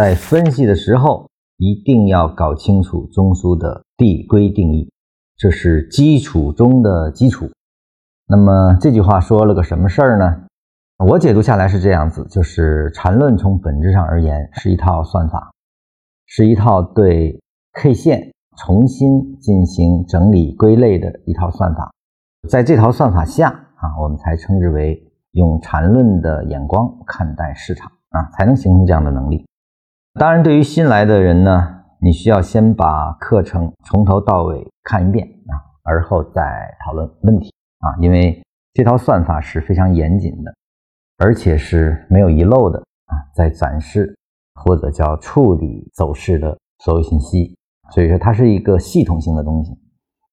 在分析的时候一定要搞清楚中枢的递归定义，这是基础中的基础。那么这句话说了个什么事儿呢？我解读下来是这样子，就是缠论从本质上而言是一套算法，是一套对 K 线重新进行整理归类的一套算法。在这套算法下啊，我们才称之为用缠论的眼光看待市场啊，才能形成这样的能力。当然，对于新来的人呢，你需要先把课程从头到尾看一遍啊，而后再讨论问题啊，因为这套算法是非常严谨的。而且是没有遗漏的啊，在展示或者叫处理走势的所有信息，所以说它是一个系统性的东西。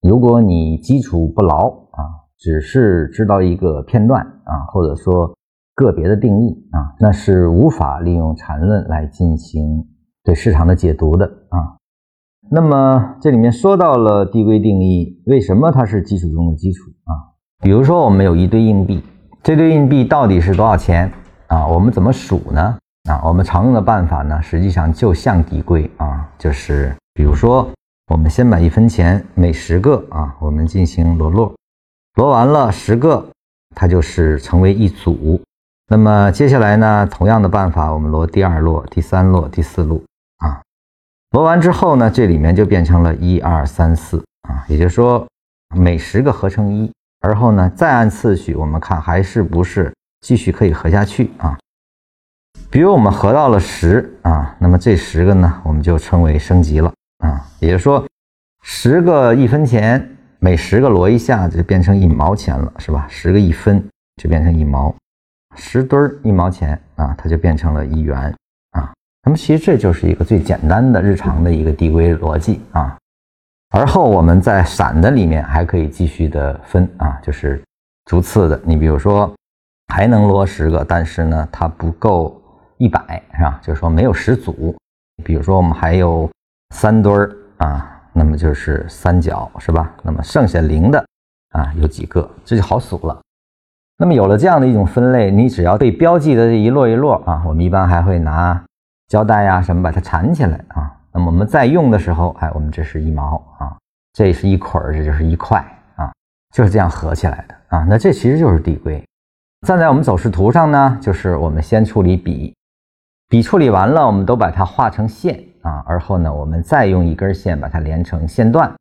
如果你基础不牢啊，只是知道一个片段啊，或者说个别的定义啊，那是无法利用缠论来进行对市场的解读的啊。那么这里面说到了递归定义，为什么它是基础中的基础啊？比如说我们有一堆硬币。这堆硬币到底是多少钱啊？我们怎么数呢？啊，我们常用的办法呢，实际上就像递归啊，就是比如说，我们先把一分钱每十个啊，我们进行摞摞，摞完了十个，它就是成为一组。那么接下来呢，同样的办法，我们摞第二摞、第三摞、第四摞啊，摞完之后呢，这里面就变成了一二三四啊，也就是说每十个合成一。而后呢，再按次序，我们看还是不是继续可以合下去啊？比如我们合到了十啊，那么这十个呢，我们就称为升级了啊。也就是说，十个一分钱，每十个摞一下就变成一毛钱了，是吧？十个一分就变成一毛，十堆一毛钱啊，它就变成了一元啊。那么其实这就是一个最简单的日常的一个递归逻辑啊。而后我们在散的里面还可以继续的分啊，就是逐次的。你比如说还能摞十个，但是呢它不够一百，是吧？就是说没有十组。比如说我们还有三堆儿啊，那么就是三角，是吧？那么剩下零的啊有几个，这就好数了。那么有了这样的一种分类，你只要被标记的这一摞一摞啊，我们一般还会拿胶带呀什么把它缠起来啊。那么我们在用的时候，哎，我们这是一毛啊，这是一捆儿，这就是一块啊，就是这样合起来的啊。那这其实就是递归。站在我们走势图上呢，就是我们先处理笔，笔处理完了，我们都把它画成线啊，而后呢，我们再用一根线把它连成线段。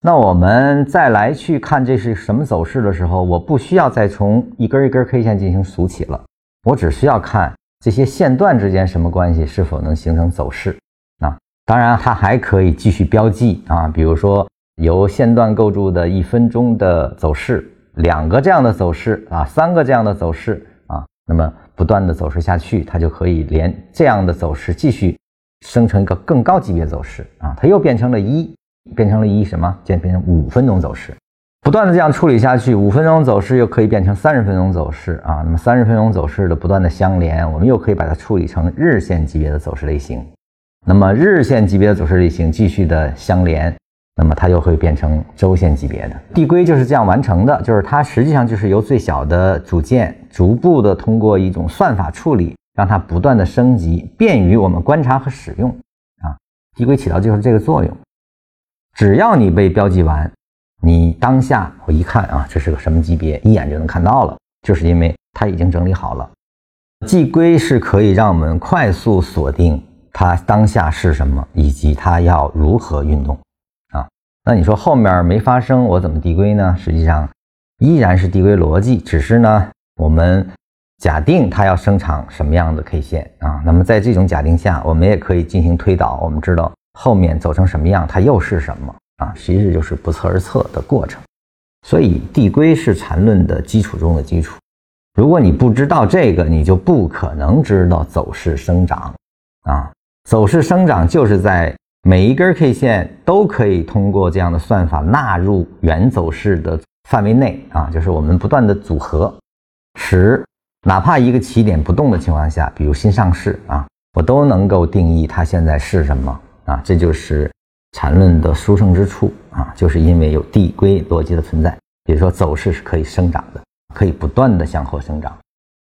那我们再来去看这是什么走势的时候，我不需要再从一根一根 K 线进行数起了，我只需要看这些线段之间什么关系，是否能形成走势。啊当然，它还可以继续标记啊，比如说由线段构筑的一分钟的走势，两个这样的走势啊，三个这样的走势啊，那么不断的走势下去，它就可以连这样的走势继续生成一个更高级别走势啊，它又变成了一，变成了一什么？变变成五分钟走势，不断的这样处理下去，五分钟走势又可以变成三十分钟走势啊，那么三十分钟走势的不断的相连，我们又可以把它处理成日线级别的走势类型。那么日线级别的走势类型继续的相连，那么它又会变成周线级别的递归就是这样完成的，就是它实际上就是由最小的组件逐步的通过一种算法处理，让它不断的升级，便于我们观察和使用啊。递归起到就是这个作用。只要你被标记完，你当下我一看啊，这是个什么级别，一眼就能看到了，就是因为它已经整理好了。递归是可以让我们快速锁定。它当下是什么，以及它要如何运动啊？那你说后面没发生，我怎么递归呢？实际上依然是递归逻辑，只是呢，我们假定它要生产什么样的 K 线啊？那么在这种假定下，我们也可以进行推导，我们知道后面走成什么样，它又是什么啊？其实就是不测而测的过程。所以递归是缠论的基础中的基础。如果你不知道这个，你就不可能知道走势生长啊。走势生长就是在每一根 K 线都可以通过这样的算法纳入原走势的范围内啊，就是我们不断的组合，使哪怕一个起点不动的情况下，比如新上市啊，我都能够定义它现在是什么啊，这就是缠论的殊胜之处啊，就是因为有递归逻辑的存在，比如说走势是可以生长的，可以不断的向后生长。